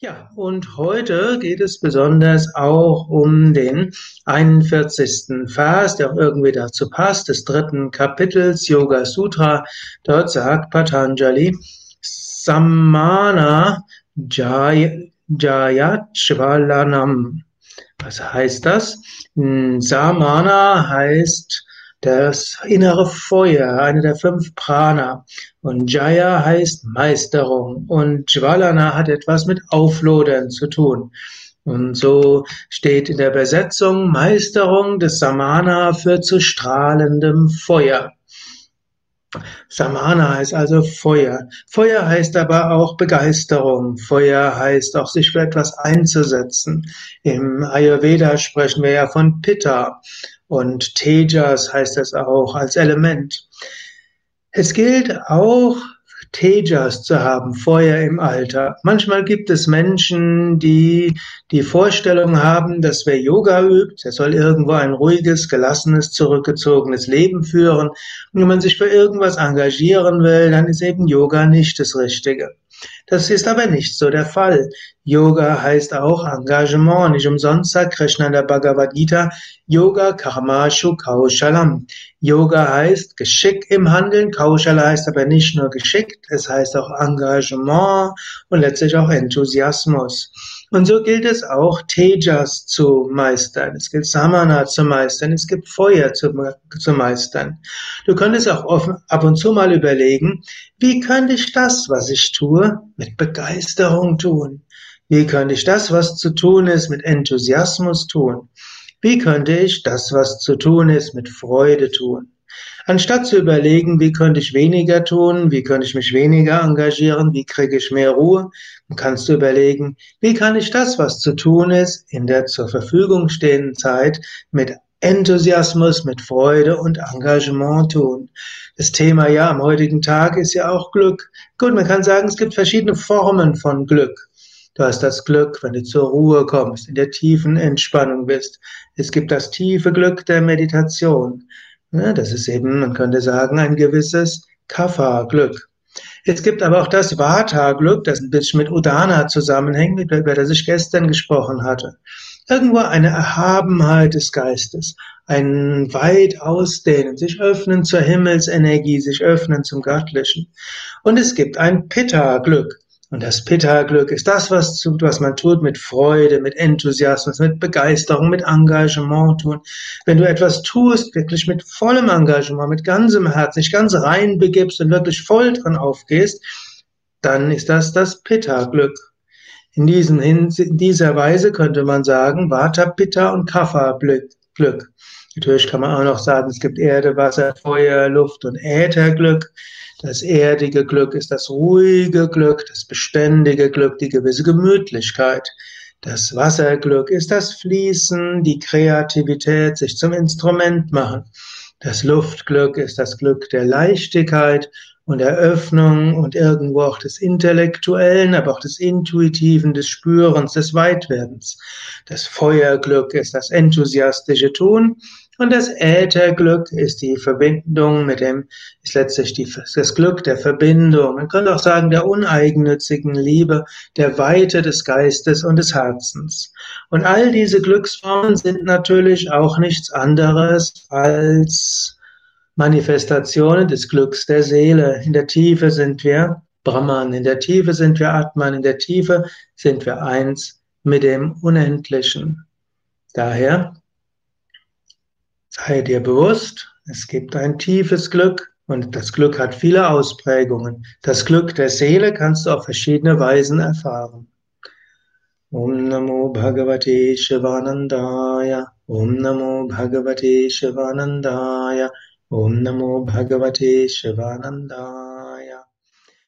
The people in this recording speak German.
Ja, und heute geht es besonders auch um den 41. Vers, der auch irgendwie dazu passt, des dritten Kapitels Yoga Sutra. Dort sagt Patanjali, Samana Jay, Jayachvalanam. Was heißt das? Samana heißt das innere Feuer, eine der fünf Prana. Und Jaya heißt Meisterung. Und Jvalana hat etwas mit Auflodern zu tun. Und so steht in der Übersetzung Meisterung des Samana für zu strahlendem Feuer. Samana heißt also Feuer. Feuer heißt aber auch Begeisterung. Feuer heißt auch sich für etwas einzusetzen. Im Ayurveda sprechen wir ja von Pitta. Und Tejas heißt das auch als Element. Es gilt auch, Tejas zu haben, Feuer im Alter. Manchmal gibt es Menschen, die die Vorstellung haben, dass wer Yoga übt, der soll irgendwo ein ruhiges, gelassenes, zurückgezogenes Leben führen. Und wenn man sich für irgendwas engagieren will, dann ist eben Yoga nicht das Richtige. Das ist aber nicht so der Fall. Yoga heißt auch Engagement. Nicht umsonst sagt Krishna in der Bhagavad Gita, Yoga Karmashu Kaushalam. Yoga heißt Geschick im Handeln. Kaushala heißt aber nicht nur geschickt, es heißt auch Engagement und letztlich auch Enthusiasmus. Und so gilt es auch, Tejas zu meistern. Es gilt Samana zu meistern. Es gibt Feuer zu, zu meistern. Du könntest auch offen, ab und zu mal überlegen, wie könnte ich das, was ich tue, mit Begeisterung tun? Wie könnte ich das, was zu tun ist, mit Enthusiasmus tun? Wie könnte ich das, was zu tun ist, mit Freude tun? Anstatt zu überlegen, wie könnte ich weniger tun, wie könnte ich mich weniger engagieren, wie kriege ich mehr Ruhe, kannst du überlegen, wie kann ich das, was zu tun ist, in der zur Verfügung stehenden Zeit mit Enthusiasmus, mit Freude und Engagement tun. Das Thema ja am heutigen Tag ist ja auch Glück. Gut, man kann sagen, es gibt verschiedene Formen von Glück. Du hast das Glück, wenn du zur Ruhe kommst, in der tiefen Entspannung bist. Es gibt das tiefe Glück der Meditation. Ja, das ist eben, man könnte sagen, ein gewisses Kapha-Glück. Es gibt aber auch das Vata-Glück, das ein bisschen mit Udana zusammenhängt, über das ich gestern gesprochen hatte. Irgendwo eine Erhabenheit des Geistes, ein weit ausdehnen, sich öffnen zur Himmelsenergie, sich öffnen zum Göttlichen. Und es gibt ein Pitta-Glück. Und das Pitta-Glück ist das, was, was man tut mit Freude, mit Enthusiasmus, mit Begeisterung, mit Engagement tun. Wenn du etwas tust, wirklich mit vollem Engagement, mit ganzem Herzen, dich ganz rein begibst und wirklich voll dran aufgehst, dann ist das das Pitta-Glück. In, in dieser Weise könnte man sagen, Vata, Pitta und Kapha-Glück. Natürlich kann man auch noch sagen, es gibt Erde, Wasser, Feuer, Luft und Ätherglück. Das erdige Glück ist das ruhige Glück, das beständige Glück, die gewisse Gemütlichkeit. Das Wasserglück ist das Fließen, die Kreativität, sich zum Instrument machen. Das Luftglück ist das Glück der Leichtigkeit und Eröffnung und irgendwo auch des Intellektuellen, aber auch des Intuitiven, des Spürens, des Weitwerdens. Das Feuerglück ist das enthusiastische Tun und das Ätherglück ist die Verbindung mit dem, ist letztlich die, das Glück der Verbindung. Man könnte auch sagen, der uneigennützigen Liebe, der Weite des Geistes und des Herzens. Und all diese Glücksformen sind natürlich auch nichts anderes als Manifestationen des Glücks der Seele. In der Tiefe sind wir Brahman, in der Tiefe sind wir Atman, in der Tiefe sind wir eins mit dem Unendlichen. Daher Sei dir bewusst, es gibt ein tiefes Glück und das Glück hat viele Ausprägungen. Das Glück der Seele kannst du auf verschiedene Weisen erfahren. Om Namo Bhagavate Shivanandaya. Om Namo Bhagavate Shivanandaya. ॐ नमो भगवते शिवानन्दाय।